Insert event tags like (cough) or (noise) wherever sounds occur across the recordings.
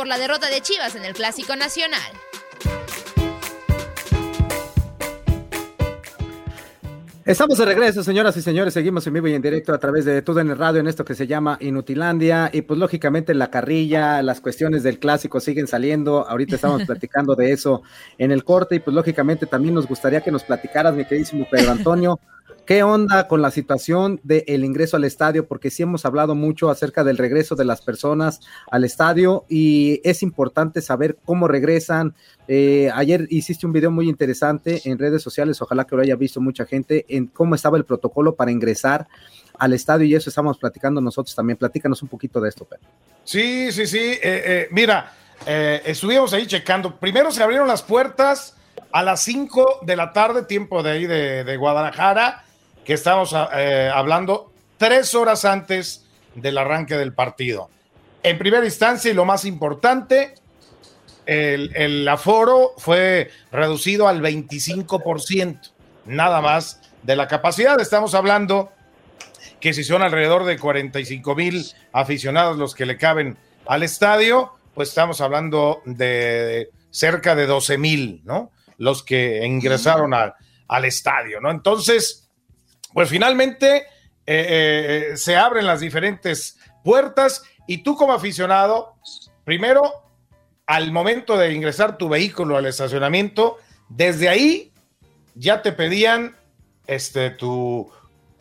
Por la derrota de Chivas en el Clásico Nacional. Estamos de regreso, señoras y señores. Seguimos en vivo y en directo a través de todo en el radio en esto que se llama Inutilandia. Y pues lógicamente la carrilla, las cuestiones del clásico siguen saliendo. Ahorita estamos (laughs) platicando de eso en el corte. Y pues lógicamente también nos gustaría que nos platicaras, mi queridísimo Pedro Antonio, ¿Qué onda con la situación del ingreso al estadio? Porque sí hemos hablado mucho acerca del regreso de las personas al estadio y es importante saber cómo regresan. Eh, ayer hiciste un video muy interesante en redes sociales, ojalá que lo haya visto mucha gente, en cómo estaba el protocolo para ingresar al estadio y eso estamos platicando nosotros también. Platícanos un poquito de esto, Pedro. Sí, sí, sí. Eh, eh, mira, estuvimos ahí checando. Primero se abrieron las puertas a las 5 de la tarde, tiempo de ahí de Guadalajara que estamos eh, hablando tres horas antes del arranque del partido. En primera instancia y lo más importante, el, aforo fue reducido al 25%, nada más de la capacidad. Estamos hablando que si son alrededor de 45 mil aficionados los que le caben al estadio, pues estamos hablando de cerca de 12 mil, ¿no? Los que ingresaron al estadio, ¿no? Entonces, pues finalmente eh, eh, eh, se abren las diferentes puertas y tú como aficionado, primero, al momento de ingresar tu vehículo al estacionamiento, desde ahí ya te pedían este, tu,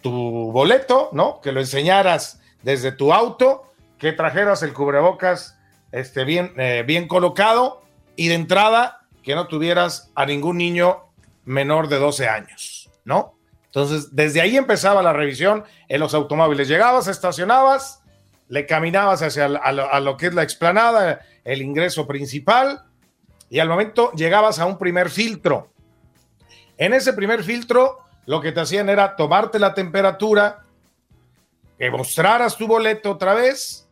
tu boleto, ¿no? Que lo enseñaras desde tu auto, que trajeras el cubrebocas este, bien, bien colocado y de entrada que no tuvieras a ningún niño menor de 12 años, ¿no? Entonces, desde ahí empezaba la revisión en los automóviles. Llegabas, estacionabas, le caminabas hacia a lo, que es la explanada, el ingreso principal, y al momento llegabas a un primer filtro. En ese primer filtro, lo que te hacían era tomarte la temperatura, que mostraras tu boleto otra vez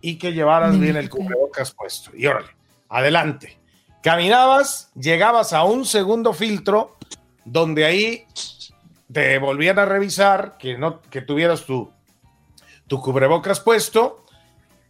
y que llevaras bien el cubrebocas puesto. Y órale, adelante. Caminabas, llegabas a un segundo filtro, donde ahí te volvían a revisar, que, no, que tuvieras tu, tu cubrebocas puesto,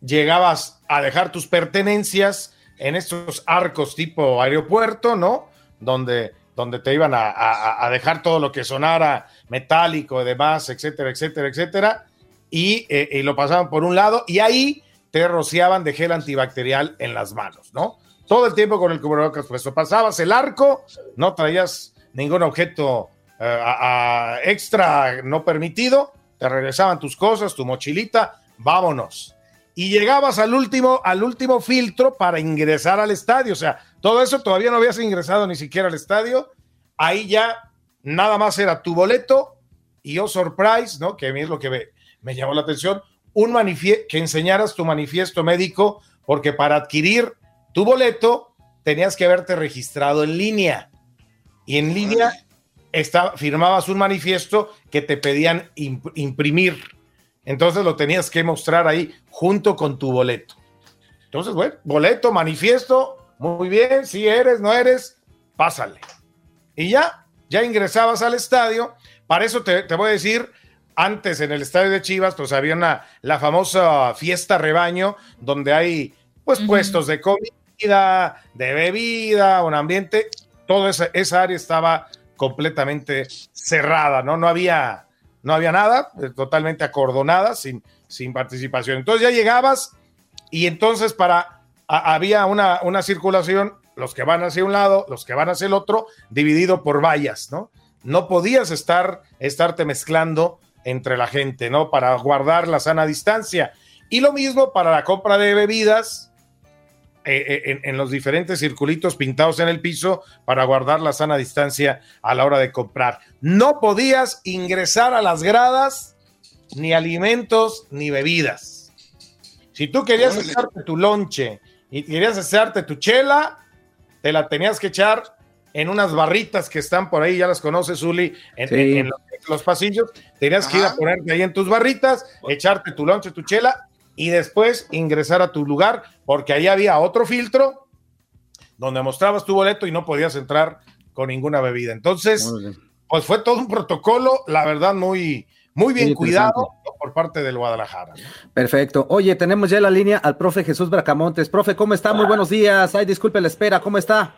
llegabas a dejar tus pertenencias en estos arcos tipo aeropuerto, ¿no? Donde, donde te iban a, dejar todo lo que sonara metálico, demás, etcétera, etcétera, etcétera, y, eh, y, lo pasaban por un lado y ahí te rociaban de gel antibacterial en las manos, ¿no? Todo el tiempo con el cubrebocas puesto. Pasabas el arco, no traías ningún objeto a, extra no permitido, te regresaban tus cosas, tu mochilita, vámonos. Y llegabas al último, al último filtro para ingresar al estadio. O sea, todo eso todavía no habías ingresado ni siquiera al estadio. Ahí ya nada más era tu boleto y oh surprise, ¿no? Que a mí es lo que me, me llamó la atención, un que enseñaras tu manifiesto médico, porque para adquirir tu boleto tenías que haberte registrado en línea. Y en línea firmabas un manifiesto que te pedían imprimir. Entonces lo tenías que mostrar ahí junto con tu boleto. Entonces, bueno, boleto, manifiesto, muy bien, si eres, no eres, pásale. Y ya, ya ingresabas al estadio. Para eso te, voy a decir, antes en el estadio de Chivas, pues había una, la famosa fiesta rebaño, donde hay pues puestos de comida, de bebida, un ambiente, toda esa, esa área estaba completamente cerrada, ¿no? No había, no había nada, eh, totalmente acordonada, sin, sin participación. Entonces ya llegabas y entonces para, había una, una circulación, los que van hacia un lado, los que van hacia el otro, dividido por vallas, ¿no? No podías estar, estarte mezclando entre la gente, ¿no? Para guardar la sana distancia. Y lo mismo para la compra de bebidas, eh, eh, en, los diferentes circulitos pintados en el piso para guardar la sana distancia a la hora de comprar. No podías ingresar a las gradas ni alimentos ni bebidas. Si tú querías echarte tu lonche y querías echarte tu chela, te la tenías que echar en unas barritas que están por ahí, ya las conoces, Uli, en, los, pasillos. Tenías que ir a ponerte ahí en tus barritas, echarte tu lonche, tu chela y después ingresar a tu lugar, porque ahí había otro filtro donde mostrabas tu boleto y no podías entrar con ninguna bebida. Entonces, pues fue todo un protocolo, la verdad, muy, muy bien cuidado por parte del Guadalajara. Perfecto. Oye, tenemos ya la línea al profe Jesús Bracamontes. Profe, ¿cómo está? Muy buenos días. Ay, disculpe la espera, ¿cómo está?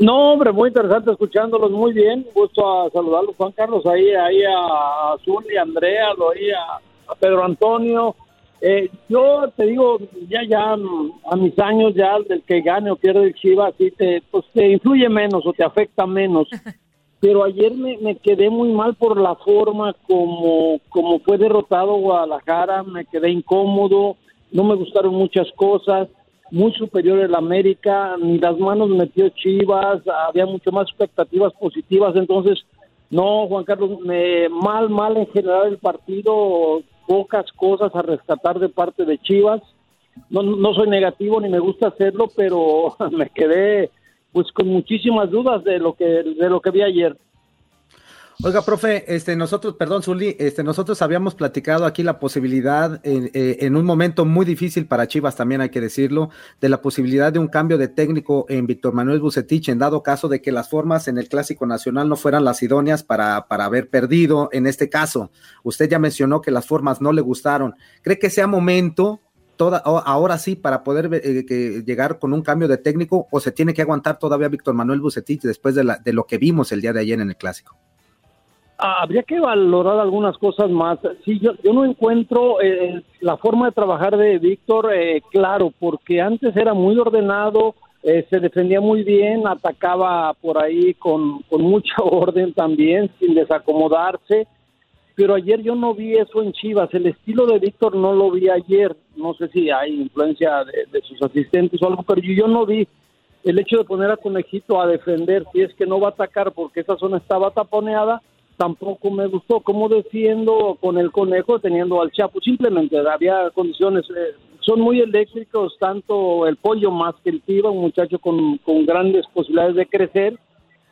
No, hombre, muy interesante escuchándolos, muy bien. Gusto a saludarlos, Juan Carlos, ahí, ahí a Azul y a Andrea, ahí a Pedro Antonio, eh, yo te digo, ya ya a mis años ya del que gane o pierde el Chivas, sí te, pues te influye menos o te afecta menos. (laughs) Pero ayer me, me quedé muy mal por la forma como, como fue derrotado Guadalajara, me quedé incómodo, no me gustaron muchas cosas, muy superior el América, ni las manos metió Chivas, había mucho más expectativas positivas, entonces no, Juan Carlos, me, mal, mal en general el partido, pocas cosas a rescatar de parte de Chivas. No, no soy negativo ni me gusta hacerlo, pero (laughs) me quedé pues con muchísimas dudas de lo que de lo que vi ayer. Oiga, profe, este, nosotros, perdón, Zuli, este, nosotros habíamos platicado aquí la posibilidad, eh, en un momento muy difícil para Chivas, también hay que decirlo, de la posibilidad de un cambio de técnico en Víctor Manuel Bucetich, en dado caso de que las formas en el Clásico Nacional no fueran las idóneas para, para haber perdido en este caso. Usted ya mencionó que las formas no le gustaron. ¿Cree que sea momento ahora sí para poder eh, llegar con un cambio de técnico o se tiene que aguantar todavía Víctor Manuel Bucetich después de, la, de lo que vimos el día de ayer en el clásico? Habría que valorar algunas cosas más. Sí, yo, yo no encuentro eh, la forma de trabajar de Víctor eh, claro, porque antes era muy ordenado, eh, se defendía muy bien, atacaba por ahí con, mucha (laughs) orden también, sin desacomodarse. Pero ayer yo no vi eso en Chivas. El estilo de Víctor no lo vi ayer. No sé si hay influencia de, de sus asistentes o algo, pero yo, yo no vi el hecho de poner a Conejito a defender, si es que no va a atacar porque esa zona estaba taponeada, tampoco me gustó cómo defiendo con el conejo teniendo al Chapo. Simplemente había condiciones, eh, son muy eléctricos, tanto el pollo más que el Tiva, un muchacho con, con grandes posibilidades de crecer,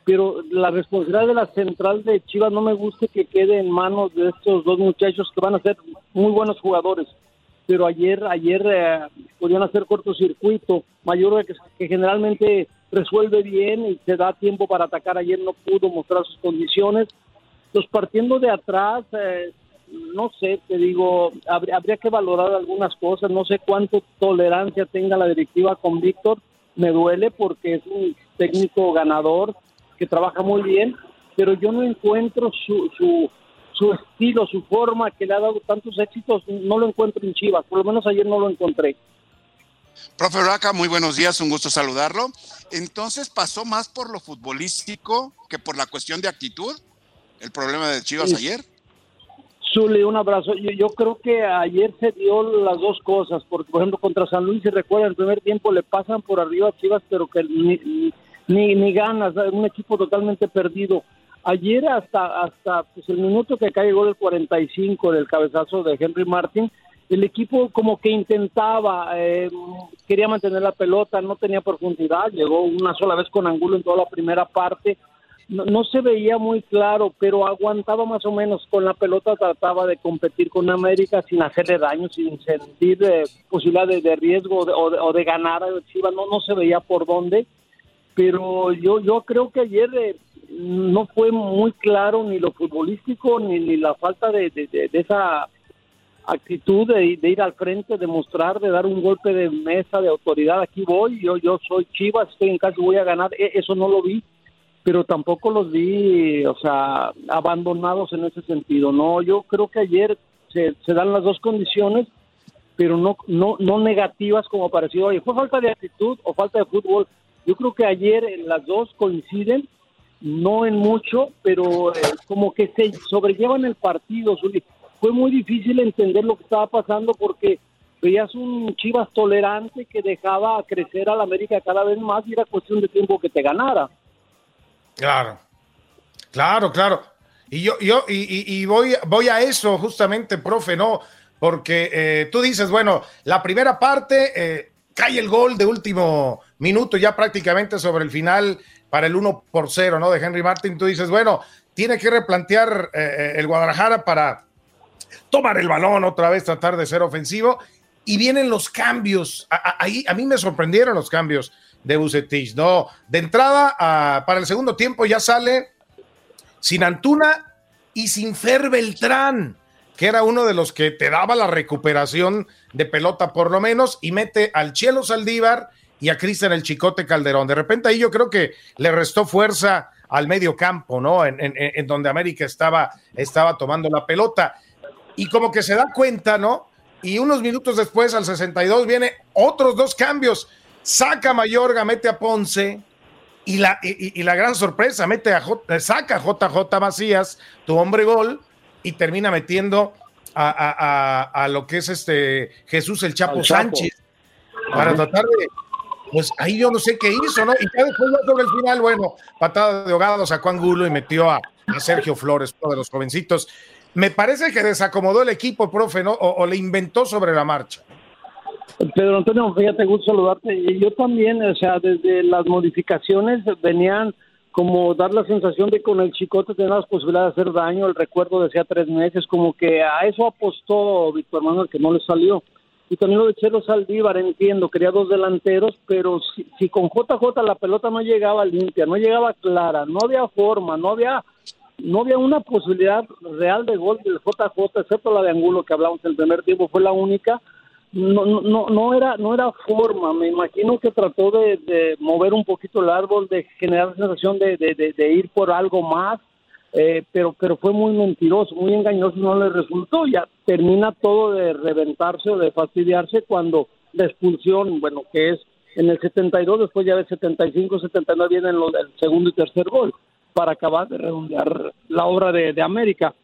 pero la responsabilidad de la central de Chivas no me gusta que quede en manos de estos dos muchachos que van a ser muy buenos jugadores. Pero ayer, ayer eh, podían hacer cortocircuito. Mayor que, que generalmente resuelve bien y se da tiempo para atacar. Ayer no pudo mostrar sus condiciones pues partiendo de atrás, eh, no sé, te digo, habría, que valorar algunas cosas, no sé cuánto tolerancia tenga la directiva con Víctor, me duele porque es un técnico ganador que trabaja muy bien, pero yo no encuentro su, su, su estilo, su forma que le ha dado tantos éxitos, no lo encuentro en Chivas, por lo menos ayer no lo encontré. Profe Raca, muy buenos días, un gusto saludarlo. Entonces, ¿pasó más por lo futbolístico que por la cuestión de actitud? El problema de Chivas ayer? Zuli, un abrazo. Yo, creo que ayer se dio las dos cosas, porque por ejemplo contra San Luis, se recuerda, en el primer tiempo le pasan por arriba a Chivas, pero que ni, ni, ni ganas, un equipo totalmente perdido. Ayer hasta hasta pues, el minuto que cae el gol el 45 del cabezazo de Henry Martin, el equipo como que intentaba, eh, quería mantener la pelota, no tenía profundidad, llegó una sola vez con Angulo en toda la primera parte, no, se veía muy claro, pero aguantaba más o menos con la pelota, trataba de competir con América sin hacerle daño, sin sentir eh, posibilidad de, riesgo o, de, ganar a Chivas, no, no se veía por dónde, pero yo, yo creo que ayer eh, no fue muy claro ni lo futbolístico ni, ni la falta de, de, esa actitud de, ir al frente, de mostrar, de dar un golpe de mesa, de autoridad, aquí voy, yo, yo soy Chivas, estoy en casa, voy a ganar, e, eso no lo vi pero tampoco los vi, o sea, abandonados en ese sentido. No, yo creo que ayer se, dan las dos condiciones, pero no, no, no negativas como pareció hoy. ¿Fue falta de actitud o falta de fútbol? Yo creo que ayer las dos coinciden, no en mucho, pero eh, como que se sobrellevan el partido. Fue muy difícil entender lo que estaba pasando porque veías un Chivas tolerante que dejaba crecer a la América cada vez más y era cuestión de tiempo que te ganara. Claro, claro, claro. Y yo, yo, y, voy, voy a eso justamente, profe, ¿no? Porque eh, tú dices, bueno, la primera parte eh, cae el gol de último minuto, ya prácticamente sobre el final para el 1 por 0, ¿no? De Henry Martin. Tú dices, bueno, tiene que replantear eh, el Guadalajara para tomar el balón otra vez, tratar de ser ofensivo. Y vienen los cambios. Ahí a, mí me sorprendieron los cambios de Bucetich, ¿no? De entrada, para el segundo tiempo ya sale sin Antuna y sin Fer Beltrán, que era uno de los que te daba la recuperación de pelota por lo menos, y mete al Cielo Saldívar y a Cristian el Chicote Calderón. De repente ahí yo creo que le restó fuerza al medio campo, ¿no? En, en donde América estaba, estaba tomando la pelota. Y como que se da cuenta, ¿no? Y unos minutos después, al 62, viene otros dos cambios. Saca a Mayorga, mete a Ponce, y la, y, la gran sorpresa, mete a J, saca a JJ Macías, tu hombre gol, y termina metiendo a, lo que es este Jesús el Chapo, Sánchez para tratar de. Pues ahí yo no sé qué hizo, ¿no? Y ya después sobre el final, bueno, patada de ahogado, sacó Angulo y metió a, Sergio Flores, uno de los jovencitos. Me parece que desacomodó el equipo, profe, ¿no? o le inventó sobre la marcha. Pedro Antonio, fíjate, gusto saludarte. Yo también, o sea, desde las modificaciones venían como dar la sensación de que con el chicote tenía las posibilidades de hacer daño, el recuerdo decía tres meses, como que a eso apostó Víctor Manuel, que no le salió. Y también lo de Chelo Saldívar, entiendo, quería dos delanteros, pero si, si con JJ la pelota no llegaba limpia, no llegaba clara, no había forma, no había no había una posibilidad real de gol del JJ, excepto la de Angulo que hablamos en el primer tiempo, fue la única no, no, no era, no era forma. Me imagino que trató de, mover un poquito el árbol, de generar la sensación de, de, ir por algo más, eh, pero, pero fue muy mentiroso, muy engañoso, no le resultó. Ya termina todo de reventarse o de fastidiarse cuando la expulsión, bueno, que es en el 72, después ya de 75, 79 vienen los del segundo y tercer gol para acabar de redondear la obra de América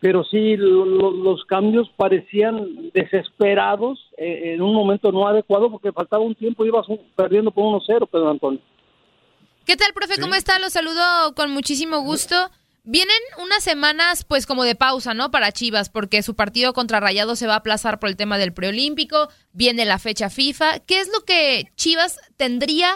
pero sí los cambios parecían desesperados eh, en un momento no adecuado porque faltaba un tiempo y ibas perdiendo por 1-0, Pedro Antonio. ¿Qué tal, profe? ¿Cómo está? Lo saludo con muchísimo gusto. Vienen unas semanas pues como de pausa, ¿no? Para Chivas, porque su partido contra Rayado se va a aplazar por el tema del preolímpico, viene la fecha FIFA. ¿Qué es lo que Chivas tendría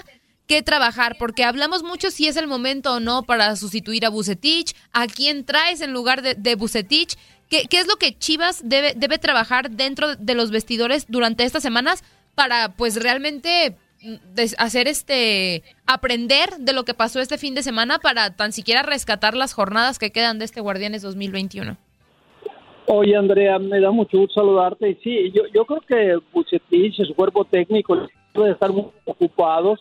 que trabajar, porque hablamos mucho si es el momento o no para sustituir a Bucetich, a quién traes en lugar de, de Bucetich, ¿Qué, ¿Qué, es lo que Chivas debe, debe trabajar dentro de los vestidores durante estas semanas para pues realmente mm, hacer este aprender de lo que pasó este fin de semana para tan siquiera rescatar las jornadas que quedan de este Guardianes 2021? Oye, Andrea, me da mucho gusto saludarte. Y sí, yo, yo creo que Bucetich y su cuerpo técnico deben estar muy ocupados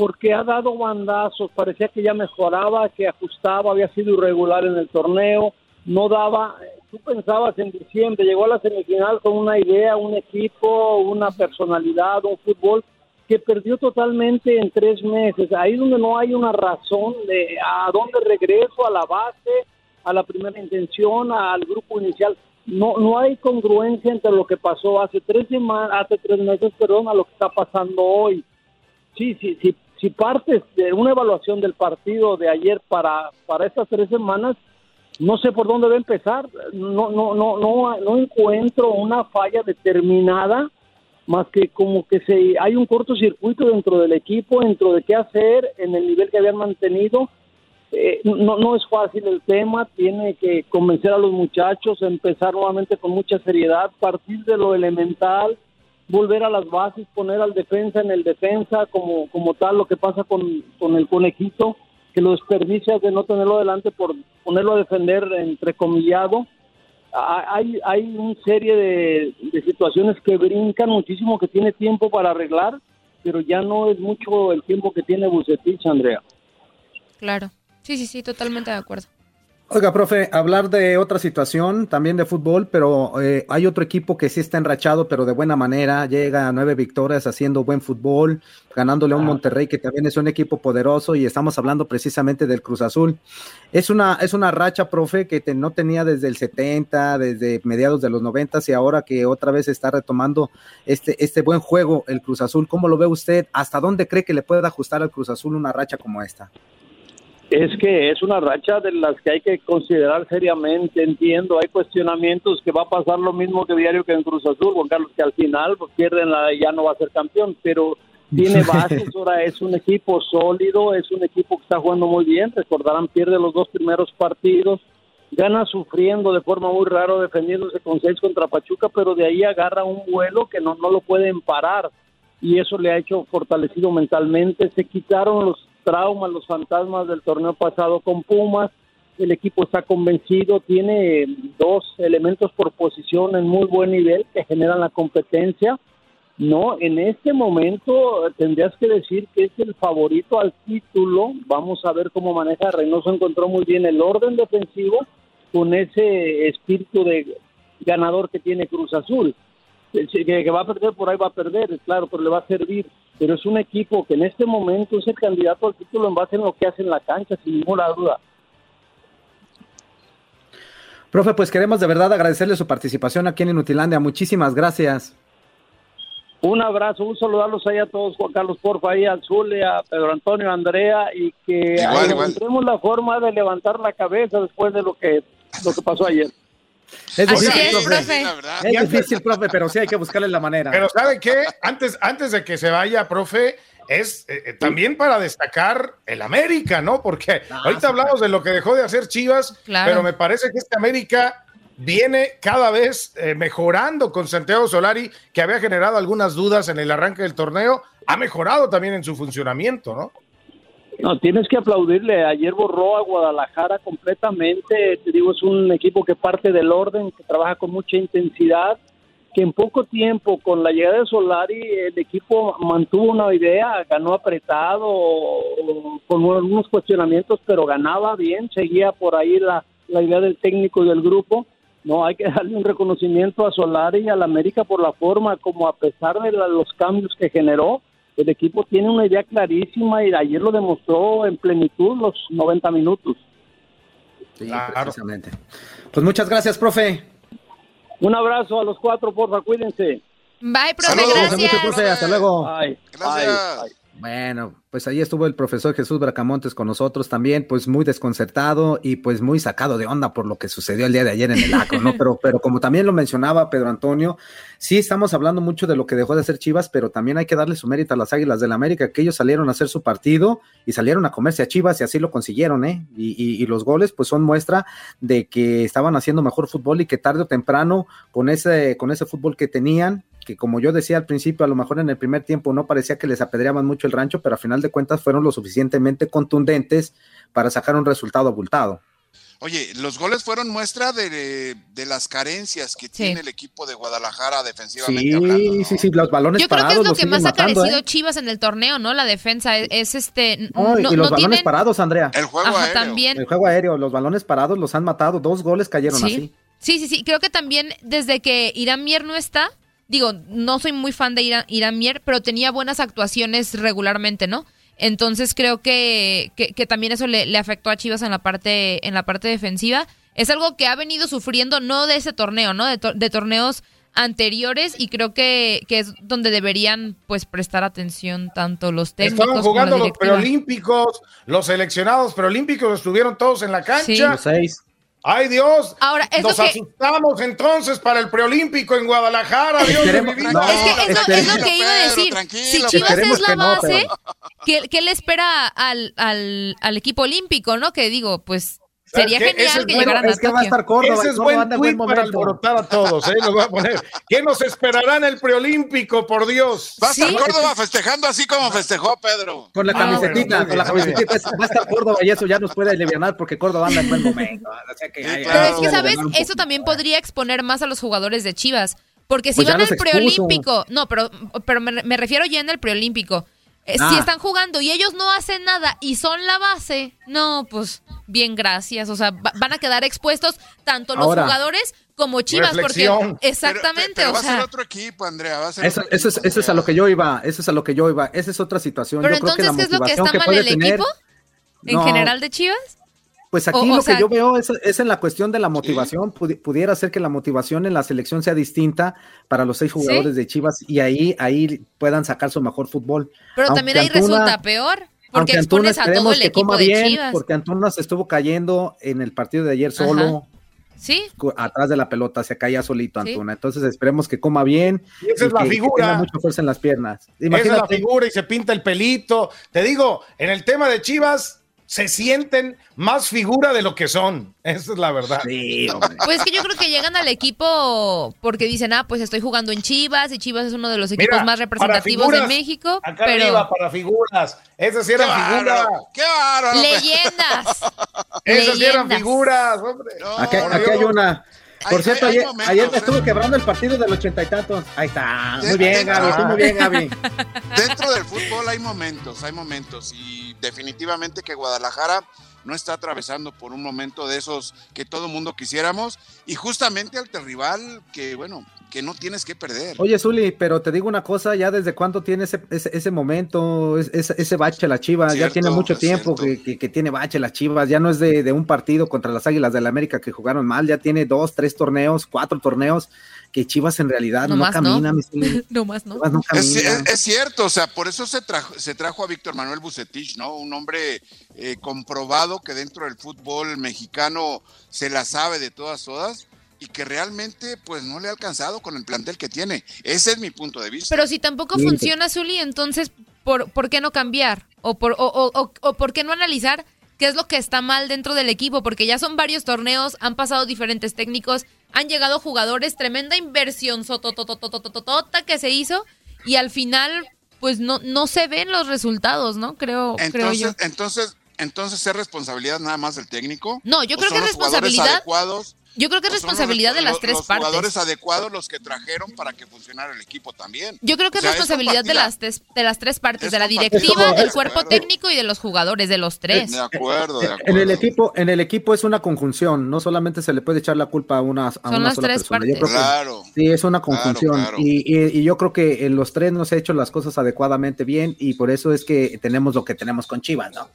porque ha dado bandazos, parecía que ya mejoraba, que ajustaba, había sido irregular en el torneo, no daba, tú pensabas en diciembre, llegó a la semifinal con una idea, un equipo, una personalidad, un fútbol que perdió totalmente en tres meses, ahí donde no hay una razón de a dónde regreso, a la base, a la primera intención, al grupo inicial, no no hay congruencia entre lo que pasó hace tres semanas, hace tres meses, perdón, a lo que está pasando hoy. Sí, sí, sí, si partes de una evaluación del partido de ayer para, para estas tres semanas, no sé por dónde va a empezar. No, no, no, no, no encuentro una falla determinada, más que como que se, hay un cortocircuito dentro del equipo, dentro de qué hacer, en el nivel que habían mantenido. Eh, no, no es fácil el tema, tiene que convencer a los muchachos, empezar nuevamente con mucha seriedad, partir de lo elemental, volver a las bases, poner al defensa en el defensa, como, como tal, lo que pasa con, con el conejito, que lo desperdicia de no tenerlo adelante por ponerlo a defender entrecomillado. Hay, hay una serie de, situaciones que brincan muchísimo, que tiene tiempo para arreglar, pero ya no es mucho el tiempo que tiene Bucetich, Andrea. Claro, sí, sí, sí, totalmente de acuerdo. Oiga, profe, hablar de otra situación, también de fútbol, pero eh, hay otro equipo que sí está enrachado, pero de buena manera, llega a nueve victorias haciendo buen fútbol, ganándole a un Monterrey que también es un equipo poderoso y estamos hablando precisamente del Cruz Azul. Es una, es una racha, profe, que no tenía desde el 70, desde mediados de los 90 y ahora que otra vez está retomando este, este buen juego el Cruz Azul. ¿Cómo lo ve usted? ¿Hasta dónde cree que le puede ajustar al Cruz Azul una racha como esta? Es que es una racha de las que hay que considerar seriamente, entiendo, hay cuestionamientos que va a pasar lo mismo que diario que en Cruz Azul, Juan Carlos, que al final pues, pierden la, ya no va a ser campeón, pero tiene bases, ahora es un equipo sólido, es un equipo que está jugando muy bien, recordarán, pierde los dos primeros partidos, gana sufriendo de forma muy rara, defendiéndose con seis contra Pachuca, pero de ahí agarra un vuelo que no, no lo pueden parar. Y eso le ha hecho fortalecido mentalmente. Se quitaron los traumas, los fantasmas del torneo pasado con Pumas. El equipo está convencido, tiene dos elementos por posición en muy buen nivel que generan la competencia. No, en este momento tendrías que decir que es el favorito al título. Vamos a ver cómo maneja. Reynoso encontró muy bien el orden defensivo con ese espíritu de ganador que tiene Cruz Azul. Que, va a perder por ahí va a perder, claro, pero le va a servir. Pero es un equipo que en este momento es el candidato al título en base en lo que hace en la cancha, sin ninguna duda. Profe, pues queremos de verdad agradecerle su participación aquí en Inutilandia. Muchísimas gracias. Un abrazo, un saludarlos ahí a todos, Juan Carlos Porfa, ahí al Zule, a Pedro Antonio, a Andrea, y que encontremos la forma de levantar la cabeza después de lo que, lo que pasó ayer. Es difícil, profe. Es difícil, profe, pero sí hay que buscarle la manera. Pero ¿sabe qué? Antes, antes de que se vaya, profe, es eh, eh, también para destacar el América, ¿no? Porque ahorita hablamos de lo que dejó de hacer Chivas, pero me parece que este América viene cada vez eh, mejorando con Santiago Solari, que había generado algunas dudas en el arranque del torneo, ha mejorado también en su funcionamiento, ¿no? No, tienes que aplaudirle. Ayer borró a Guadalajara completamente. Te digo, es un equipo que parte del orden, que trabaja con mucha intensidad, que en poco tiempo, con la llegada de Solari, el equipo mantuvo una idea, ganó apretado, con algunos cuestionamientos, pero ganaba bien, seguía por ahí la, la idea del técnico y del grupo no, hay que darle un reconocimiento a Solari y a la América por la forma como a pesar de los cambios que generó, el equipo tiene una idea clarísima y ayer lo demostró en plenitud los 90 minutos. Sí, precisamente. Pues muchas gracias, profe. Un abrazo a los cuatro, porfa, cuídense. Bye, profe, gracias. Hasta luego. Bye. Gracias. Bueno, pues ahí estuvo el profesor Jesús Bracamontes con nosotros también, pues muy desconcertado y pues muy sacado de onda por lo que sucedió el día de ayer en el acro, ¿no? Pero, pero como también lo mencionaba Pedro Antonio, sí estamos hablando mucho de lo que dejó de hacer Chivas, pero también hay que darle su mérito a las Águilas del la América, que ellos salieron a hacer su partido y salieron a comerse a Chivas y así lo consiguieron, ¿eh? Y, y los goles pues son muestra de que estaban haciendo mejor fútbol y que tarde o temprano con ese, con ese fútbol que tenían, que como yo decía al principio, a lo mejor en el primer tiempo no parecía que les apedreaban mucho el rancho, pero a final de cuentas fueron lo suficientemente contundentes para sacar un resultado abultado. Oye, los goles fueron muestra de, las carencias que tiene el equipo de Guadalajara defensivamente sí, hablando. Sí, sí, los balones Yo creo parados. que es lo que más ha carecido ¿eh? Chivas en el torneo, ¿no? La defensa es, este. No, y los balones parados, Andrea. El juego Ajá, aéreo. también. El juego aéreo, los balones parados los han matado, dos goles cayeron ¿Sí? así. Sí, sí, sí. Creo que también desde que Irán Mier no está, digo, no soy muy fan de Irán, Irán Mier, pero tenía buenas actuaciones regularmente, ¿no? Entonces creo que, que, que también eso le, le, afectó a Chivas en la parte, en la parte defensiva. Es algo que ha venido sufriendo, no de ese torneo, ¿no? De, to de torneos anteriores y creo que, que, es donde deberían pues prestar atención tanto los técnicos Estaban jugando como la los preolímpicos, los seleccionados preolímpicos estuvieron todos en la cancha. Sí. Los seis. ¡Ay, Dios! Ahora, es Nos lo que- asustamos entonces para el preolímpico en Guadalajara. Dios de mi vida. no, es que es lo, es lo esperemos- que iba a decir. si Chivas Esperemos es la que no, base, pero- ¿qué, qué le espera al, al, al equipo olímpico, no? Que digo, pues ¿Sabes sería qué? genial Ese que bueno, llegaran a Es que va a Tokio. estar Córdoba. Ese es Córdoba buen tweet buen para alborotar a todos, ¿eh? Lo voy a poner. ¿Qué nos esperará en el preolímpico, por Dios? Va a estar Sí. Córdoba festejando así como festejó Pedro. Con la Ah, camisetita, bueno, con la camisetita, va a estar Córdoba y eso ya nos puede aliviar porque Córdoba anda en buen momento. O sea que Sí, hay- claro. Pero es que, ¿sabes? Eso también podría exponer más a los jugadores de Chivas. Porque si Pues van al preolímpico, no, pero, pero me, me refiero ya en el preolímpico. Eh, Si están jugando y ellos no hacen nada y son la base, no, pues bien, gracias. O sea, va- van a quedar expuestos tanto los Ahora. jugadores como Chivas, Reflexión. porque exactamente, Pero, pero o va a ser sea. otro equipo, Andrea. Va a ser Eso, otro eso, es, equipo, eso es a lo que yo iba, eso es a lo que yo iba, esa es otra situación. Pero yo creo que la entonces, ¿qué es lo que está mal puede el tener- equipo? En No, general de Chivas. Pues aquí O- o lo sea- que yo veo es, es en la cuestión de la motivación. Pudi- pudiera ser que la motivación en la selección sea distinta para los seis jugadores de Chivas y ahí, ahí puedan sacar su mejor fútbol. Pero Aunque también ahí Antuna- resulta peor. Porque expones a todo el equipo de bien, Chivas. Porque Antuna se estuvo cayendo en el partido de ayer solo. Sí. Atrás de la pelota, se caía solito Antuna. Entonces esperemos que coma bien. Y esa es la figura. tenga mucha fuerza en las piernas. Esa es la figura y se pinta el pelito. Te digo, en el tema de Chivas, se sienten más figura de lo que son. Esa es la verdad. pues que yo creo que llegan al equipo porque dicen, ah, pues estoy jugando en Chivas y Chivas es uno de los equipos más representativos de México. Acá pero... arriba, para figuras. Esas sí eran figuras. ¡Qué bárbaro! Leyendas. Esas sí eran figuras, hombre. aquí, aquí hay una. Por cierto, ayer, ayer, me estuvo quebrando el partido del ochenta y tantos. Ahí está. Muy bien, Gaby. Muy bien, Gaby. (laughs) Dentro del fútbol hay momentos, hay momentos. Y definitivamente que Guadalajara no está atravesando por un momento de esos que todo mundo quisiéramos. Y justamente al rival que, bueno, que no tienes que perder. Oye, Zuli, pero te digo una cosa, ya desde cuándo tiene ese, ese, momento, ese, ese, bache la Chivas, ya tiene mucho tiempo que, que, tiene bache las Chivas, ya no es de, de, un partido contra las Águilas del la América que jugaron mal, ya tiene dos, tres torneos, cuatro torneos que Chivas en realidad no, camina. (laughs) No. más no. Es, cierto, o sea, por eso se trajo, se trajo a Víctor Manuel Bucetich, ¿no? Un hombre eh, comprobado que dentro del fútbol mexicano se la sabe de todas todas y que realmente pues no le ha alcanzado con el plantel que tiene. Ese es mi punto de vista. Pero si tampoco funciona, Zuli, entonces, ¿por, ¿por qué no cambiar? ¿O por, o, o, o por qué no analizar qué es lo que está mal dentro del equipo? Porque ya son varios torneos, han pasado diferentes técnicos, han llegado jugadores, tremenda inversión sototototototota que se hizo y al final pues no, no se ven los resultados, ¿no? Creo, entonces, creo yo. Entonces, entonces es responsabilidad nada más del técnico. No, yo creo que es responsabilidad. Yo creo que es responsabilidad de las tres los partes. jugadores adecuados los que trajeron para que funcionara el equipo también. Yo creo que es responsabilidad de las, tres, de las tres partes, de la directiva, del cuerpo técnico y de los jugadores, de los tres. De acuerdo, de acuerdo. En el equipo, en el equipo es una conjunción, no solamente se le puede echar la culpa a una, a Son una las sola tres persona. partes. Yo creo Claro. que sí, es una conjunción. claro. Y, y- y yo creo que en los tres no se ha hecho las cosas adecuadamente bien y por eso es que tenemos lo que tenemos con Chivas, ¿no?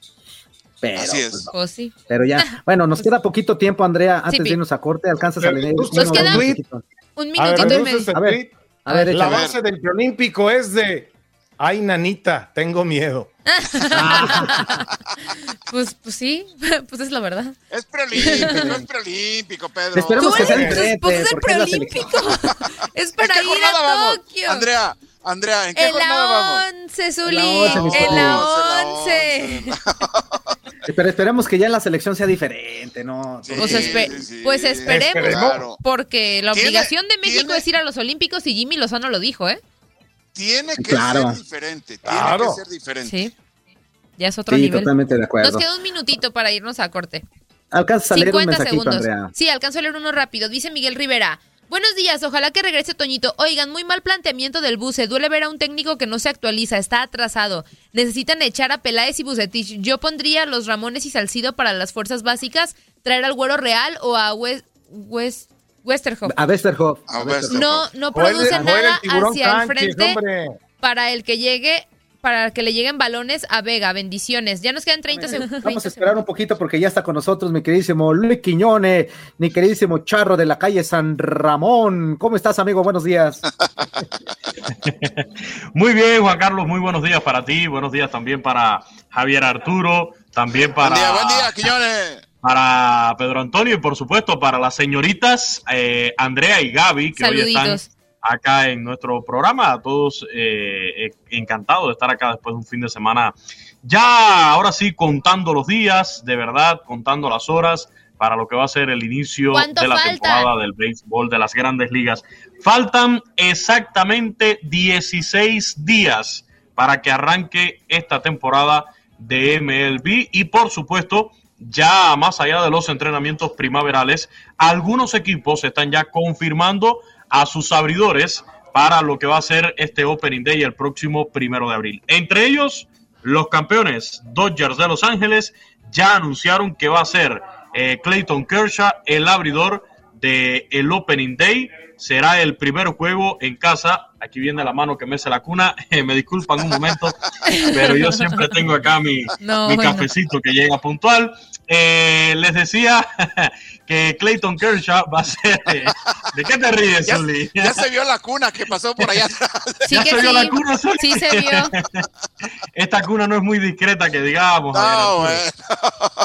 Pero, Así es. pues, no. Pues sí. Pero ya, (laughs) bueno, nos queda poquito tiempo, Andrea, antes Sí, de irnos a corte, alcanzas a leer. nos queda un- minutitos. Un A ver, minutito y medio. A ver, a ver, la base del preolímpico es de, ay, nanita, tengo miedo. (laughs) Pues, pues sí, (laughs) pues es la verdad. Es preolímpico, es preolímpico, Pedro. Esperemos que sea eres- diferente. pues es el es preolímpico. Es ¿En para qué ir jornada a vamos? Tokio. Andrea, Andrea, ¿en qué En jornada vamos? la 11, En Zuli. la once, mi En la Zuli. 11. (laughs) Pero esperemos que ya la selección sea diferente, ¿no? Sí, Pues, espe- sí, sí. pues esperemos, Esperemos. porque la obligación de México tiene- es ir a los Olímpicos y Jimmy Lozano lo dijo, ¿eh? Tiene que Claro. ser diferente, tiene Claro. que ser diferente. Sí. Ya es otro Sí, nivel. totalmente de acuerdo. Nos queda un minutito para irnos a corte. Alcanzas a leer un 50 mensajito, segundos. Andrea. Sí, alcanzo a leer uno rápido. Dice Miguel Rivera. Buenos días, ojalá que regrese Toñito. Oigan, muy mal planteamiento del buce. Duele ver a un técnico que no se actualiza, está atrasado. Necesitan echar a Peláez y Bucetich. Yo pondría los Ramones y Salcido para las fuerzas básicas, traer al Güero Real o a West, West, Westerhoff. A Westerhoff. No, no O el- produce o el nada hacia el frente hombre. para el que llegue, para que le lleguen balones a Vega. Bendiciones. Ya nos quedan 30 segundos. Vamos a esperar un poquito porque ya está con nosotros mi queridísimo Luis Quiñone, mi queridísimo Charro de la calle San Ramón. ¿Cómo estás, amigo? Buenos días. (laughs) Muy bien, Juan Carlos, muy buenos días para ti, buenos días también para Javier Arturo, también para, Buen día, buen día, Quiñones. para Pedro Antonio y por supuesto para las señoritas eh, Andrea y Gaby que hoy están Saluditos. Acá en nuestro programa. A todos eh, eh, encantados de estar acá después de un fin de semana. Ya ahora sí, contando los días, de verdad, contando las horas para lo que va a ser el inicio ¿Cuánto de la temporada del béisbol de las grandes ligas. Faltan exactamente 16 días para que arranque esta temporada de MLB y por supuesto ya más allá de los entrenamientos primaverales, algunos equipos están ya confirmando a sus abridores para lo que va a ser este Opening Day el próximo primero de abril. Entre ellos, los campeones Dodgers de Los Ángeles ya anunciaron que va a ser eh, Clayton Kershaw el abridor del el Opening Day. Será el primer juego en casa. Aquí viene la mano que me hace la cuna. (laughs) me disculpan un momento, (laughs) pero yo siempre tengo acá mi, No, mi bueno. cafecito que llega puntual. Eh, les decía (laughs) que Clayton Kershaw va a ser. ¿De qué te ríes, Ya, Zuli? ya se vio la cuna que pasó por allá atrás. Sí Ya que se vio la cuna, Zuli. Sí se vio. (laughs) Esta cuna no es muy discreta, que digamos. a No, ver.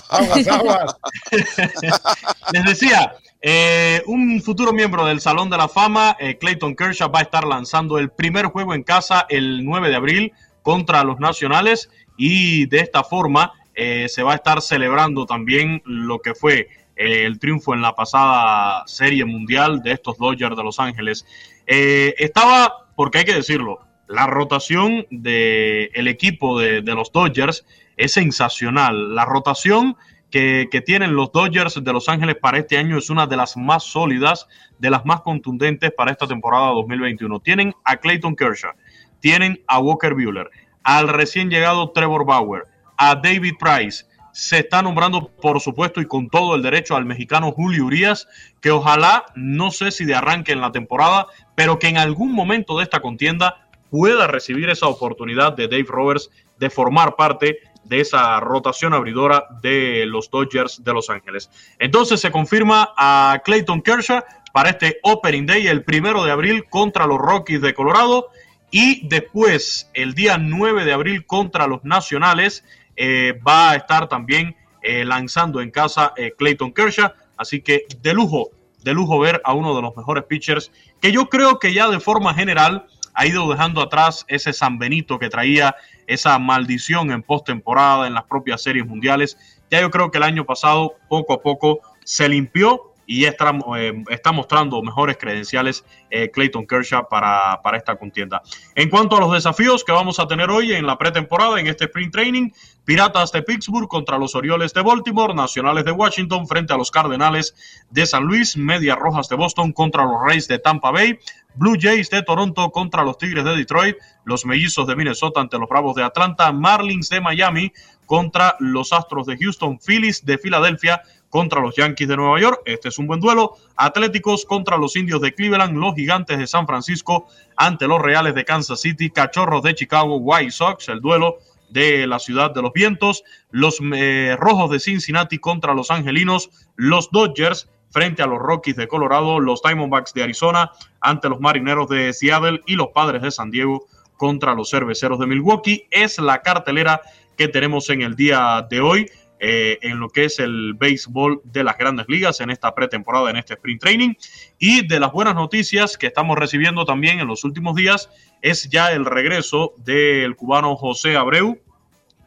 Aguas, aguas. (laughs) Les decía, eh, un futuro miembro del Salón de la Fama, eh, Clayton Kershaw, va a estar lanzando el primer juego en casa el 9 de abril contra los Nacionales y de esta forma eh, se va a estar celebrando también lo que fue el triunfo en la pasada Serie Mundial de estos Dodgers de Los Ángeles. Eh, estaba, porque hay que decirlo, la rotación del equipo de, de los Dodgers es sensacional. La rotación que, que tienen los Dodgers de Los Ángeles para este año es una de las más sólidas, de las más contundentes para esta temporada 2021. Tienen a Clayton Kershaw, tienen a Walker Buehler, al recién llegado Trevor Bauer, a David Price. Se está nombrando, por supuesto, y con todo el derecho al mexicano Julio Urias, que ojalá, no sé si de arranque en la temporada, pero que en algún momento de esta contienda pueda recibir esa oportunidad de Dave Roberts de formar parte de esa rotación abridora de los Dodgers de Los Ángeles. Entonces se confirma a Clayton Kershaw para este Opening Day el primero de abril contra los Rockies de Colorado y después el día 9 de abril contra los Nacionales eh, va a estar también eh, lanzando en casa eh, Clayton Kershaw. Así que de lujo, de lujo ver a uno de los mejores pitchers que yo creo que ya de forma general ha ido dejando atrás ese San Benito que traía esa maldición en postemporada, en las propias series mundiales. Ya yo creo que el año pasado, poco a poco, se limpió y está, eh, está mostrando mejores credenciales eh, Clayton Kershaw para, para esta contienda. En cuanto a los desafíos que vamos a tener hoy en la pretemporada, en este sprint training, Piratas de Pittsburgh contra los Orioles de Baltimore, Nacionales de Washington frente a los Cardenales de San Luis, Medias Rojas de Boston contra los Rays de Tampa Bay, Blue Jays de Toronto contra los Tigres de Detroit, los Mellizos de Minnesota ante los Bravos de Atlanta, Marlins de Miami contra los Astros de Houston, Phillies de Filadelfia contra los Yankees de Nueva York. Este es un buen duelo. Atléticos contra los Indios de Cleveland, los Gigantes de San Francisco ante los Reales de Kansas City, Cachorros de Chicago, White Sox, el duelo de la ciudad de los vientos, los eh, Rojos de Cincinnati contra los Angelinos, los Dodgers frente a los Rockies de Colorado, los Diamondbacks de Arizona ante los Marineros de Seattle. Y los Padres de San Diego contra los Cerveceros de Milwaukee. Es la cartelera que tenemos en el día de hoy eh, en lo que es el béisbol de las grandes ligas en esta pretemporada, en este sprint training. Y de las buenas noticias que estamos recibiendo también en los últimos días es ya el regreso del cubano José Abreu,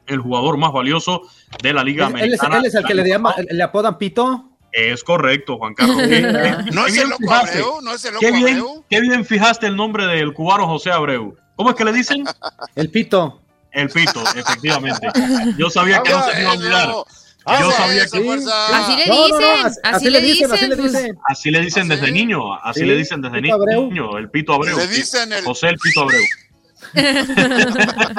el jugador más valioso de la Liga Él, él es, Americana. él es el que le, llama, le apodan Pito. Es correcto, Juan Carlos. Qué- (laughs) qué- ¿No es bien el loco fijaste. Abreu? ¿No es el loco Qué bien, Abreu? qué bien fijaste el nombre del cubano José Abreu. ¿Cómo es que le dicen? El Pito. El Pito, efectivamente. Yo sabía que no se iba a olvidar. Yo sabía que- fuerza. Así le dicen, así, le dicen, así le dicen, dicen. Así le dicen ¿Ah, desde niño, así Sí, le dicen desde niño, el Pito Abreu. Le sí. dicen el- José el Pito Abreu. (laughs)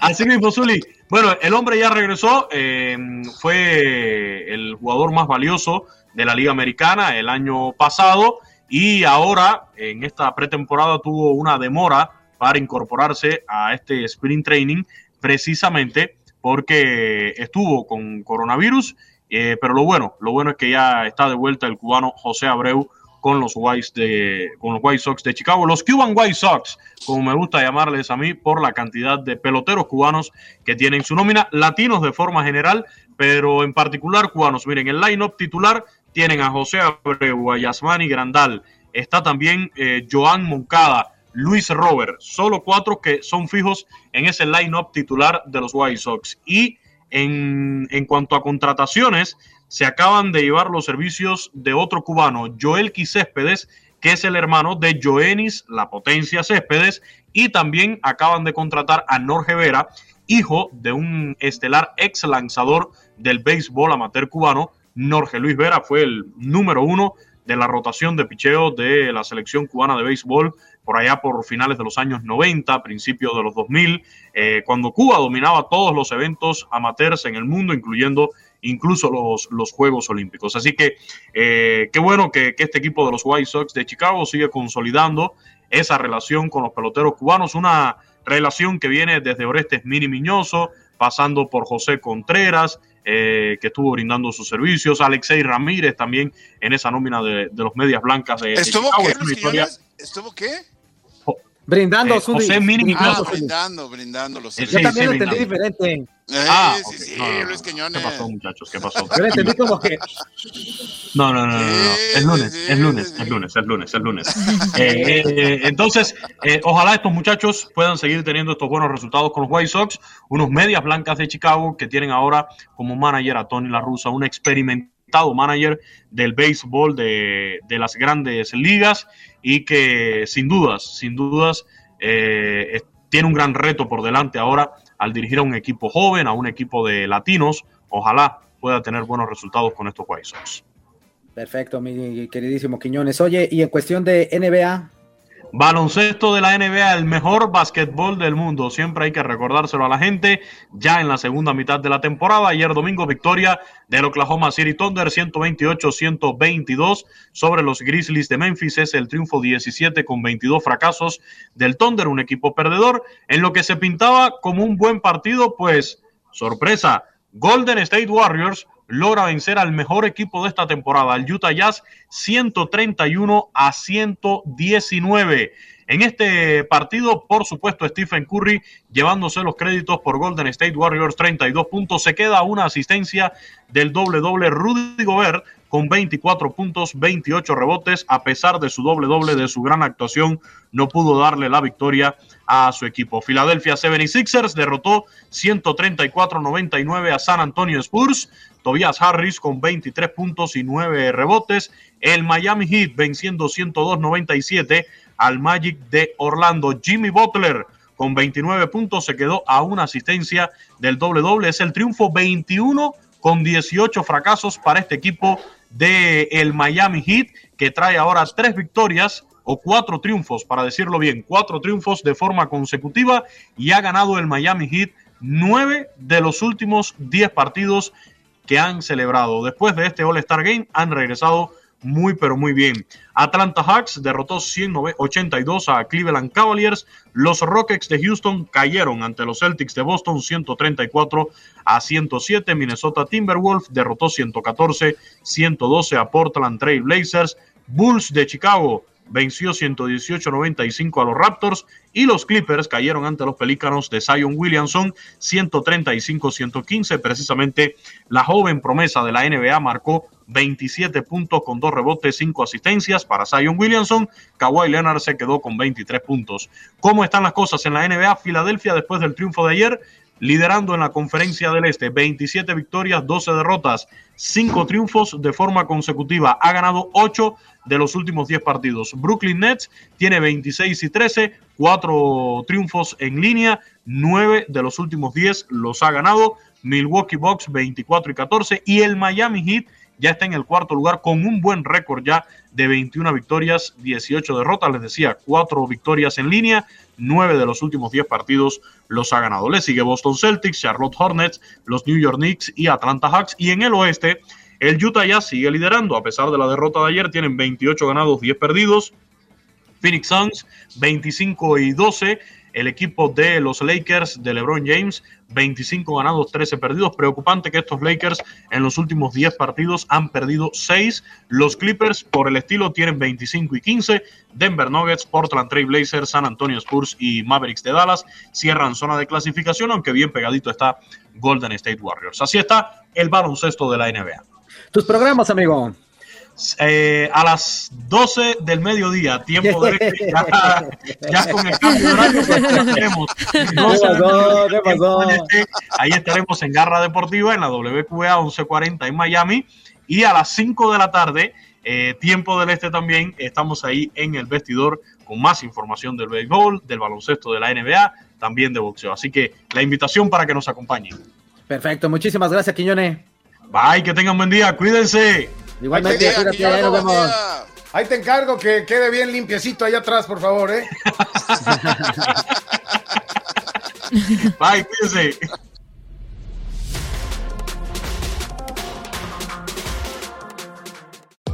Así mismo, Zuli. Bueno, el hombre ya regresó, eh, fue el jugador más valioso de la Liga Americana el año pasado y ahora en esta pretemporada tuvo una demora para incorporarse a este sprint training precisamente porque estuvo con coronavirus, eh, pero lo bueno, lo bueno es que ya está de vuelta el cubano José Abreu con los White de con los White Sox de Chicago, los Cuban White Sox, como me gusta llamarles a mí por la cantidad de peloteros cubanos que tienen su nómina, latinos de forma general, pero en particular cubanos. Miren, el line-up titular tienen a José Abreu, a Yasmani Grandal, está también eh, Joan Moncada, Luis Robert, solo cuatro que son fijos en ese line-up titular de los White Sox. Y en, en cuanto a contrataciones, se acaban de llevar los servicios de otro cubano, Joel Céspedes, que es el hermano de Joenis, la potencia Céspedes, y también acaban de contratar a Norge Vera, hijo de un estelar ex lanzador del béisbol amateur cubano. Norge Luis Vera fue el número uno de la rotación de picheo de la selección cubana de béisbol por allá por finales de los años 90, principios de los 2000, eh, cuando Cuba dominaba todos los eventos amateurs en el mundo, incluyendo incluso los, los Juegos Olímpicos. Así que eh, qué bueno que, que este equipo de los White Sox de Chicago sigue consolidando esa relación con los peloteros cubanos, una relación que viene desde Orestes Mini Miñoso, pasando por José Contreras, eh, que estuvo brindando sus servicios, Alexei Ramírez también en esa nómina de, de los Medias Blancas de, de ¿Estuvo Chicago. qué? ¿Estuvo qué? Brindando, Eh. José Mini Ah, Brindando, brindando, brindando los Sí, Yo sí, también lo brindando. entendí diferente. Eh, Ah, sí, ok. sí, No, no, no. Luis Quiñones. ¿Qué pasó, muchachos? ¿Qué pasó? Yo lo entendí como que No, no, no, no. Es lunes, Sí, es lunes, sí. es lunes, es lunes, es lunes. Eh, eh, entonces, eh, ojalá estos muchachos puedan seguir teniendo estos buenos resultados con los White Sox, unos medias blancas de Chicago que tienen ahora como manager a Tony La Russa, un experimentado manager del béisbol de, de las grandes ligas y que sin dudas, sin dudas, eh, tiene un gran reto por delante ahora al dirigir a un equipo joven, a un equipo de latinos. Ojalá pueda tener buenos resultados con estos White. Perfecto, mi queridísimo Quiñones. Oye, y en cuestión de NBA, Baloncesto de la NBA, el mejor basquetbol del mundo. Siempre hay que recordárselo a la gente. Ya en la segunda mitad de la temporada, ayer domingo, victoria del Oklahoma City Thunder 128-122 sobre los Grizzlies de Memphis. Es el triunfo 17 con 22 fracasos del Thunder, un equipo perdedor. En lo que se pintaba como un buen partido, pues sorpresa. Golden State Warriors logra vencer al mejor equipo de esta temporada, el Utah Jazz, 131 a 119. En este partido, por supuesto, Stephen Curry llevándose los créditos por Golden State Warriors, 32 puntos. Se queda una asistencia del doble doble Rudy Gobert con 24 puntos, 28 rebotes. A pesar de su doble doble, de su gran actuación, no pudo darle la victoria a su equipo. Philadelphia 76ers derrotó 134-99 a San Antonio Spurs. Tobias Harris con 23 puntos y 9 rebotes. El Miami Heat venciendo 102-97 al Magic de Orlando. Jimmy Butler con 29 puntos se quedó a una asistencia del doble doble. Es el triunfo 21 con 18 fracasos para este equipo de el Miami Heat que trae ahora tres victorias o cuatro triunfos, para decirlo bien, cuatro triunfos de forma consecutiva y ha ganado el Miami Heat nueve de los últimos diez partidos que han celebrado. Después de este All-Star Game han regresado muy pero muy bien. Atlanta Hawks derrotó 182 a Cleveland Cavaliers. Los Rockets de Houston cayeron ante los Celtics de Boston 134 a 107. Minnesota Timberwolves derrotó 114 112 a Portland Trail Blazers. Bulls de Chicago venció 118-95 a los Raptors y los Clippers cayeron ante los Pelícanos de Zion Williamson 135-115. Precisamente la joven promesa de la NBA marcó 27 puntos con dos rebotes, cinco asistencias para Zion Williamson. Kawhi Leonard se quedó con 23 puntos. ¿Cómo están las cosas en la NBA? Filadelfia después del triunfo de ayer liderando en la conferencia del Este, 27 victorias, 12 derrotas, 5 triunfos de forma consecutiva. Ha ganado 8 de los últimos 10 partidos. Brooklyn Nets tiene 26 y 13, 4 triunfos en línea, 9 de los últimos 10 los ha ganado. Milwaukee Bucks 24 y 14 y el Miami Heat ya está en el cuarto lugar con un buen récord ya de 21 victorias, 18 derrotas. Les decía, 4 victorias en línea, 9 de los últimos 10 partidos los ha ganado. Le sigue Boston Celtics, Charlotte Hornets, los New York Knicks y Atlanta Hawks. Y en el oeste, el Utah Jazz sigue liderando. A pesar de la derrota de ayer, tienen 28 ganados, 10 perdidos. Phoenix Suns 25 y 12. El equipo de los Lakers de LeBron James 25 ganados, 13 perdidos. Preocupante que estos Lakers en los últimos 10 partidos han perdido 6. Los Clippers por el estilo tienen 25 y 15. Denver Nuggets, Portland Trail Blazers, San Antonio Spurs y Mavericks de Dallas cierran zona de clasificación, aunque bien pegadito está Golden State Warriors. Así está el baloncesto de la NBA. Tus programas, amigo. Eh, a las 12 del mediodía, tiempo de este, ya, ya (laughs) con el cambio de horario, pues, 12 ¿Qué pasó? ¿Qué pasó? este, ahí estaremos en Garra Deportiva en la WQA 1140 en Miami y a las 5 de la tarde, eh, tiempo del este también, estamos ahí en el vestidor con más información del béisbol, del baloncesto de la NBA, también de boxeo. Así que la invitación para que nos acompañen. Perfecto, muchísimas gracias, Quiñone. Bye, que tengan buen día, cuídense. Igualmente, día, cuídate, ahí nos vemos. Ahí te encargo que quede bien limpiecito allá atrás, por favor, ¿eh? (laughs) Bye, cuídense.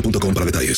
boostmobile.com para detalles.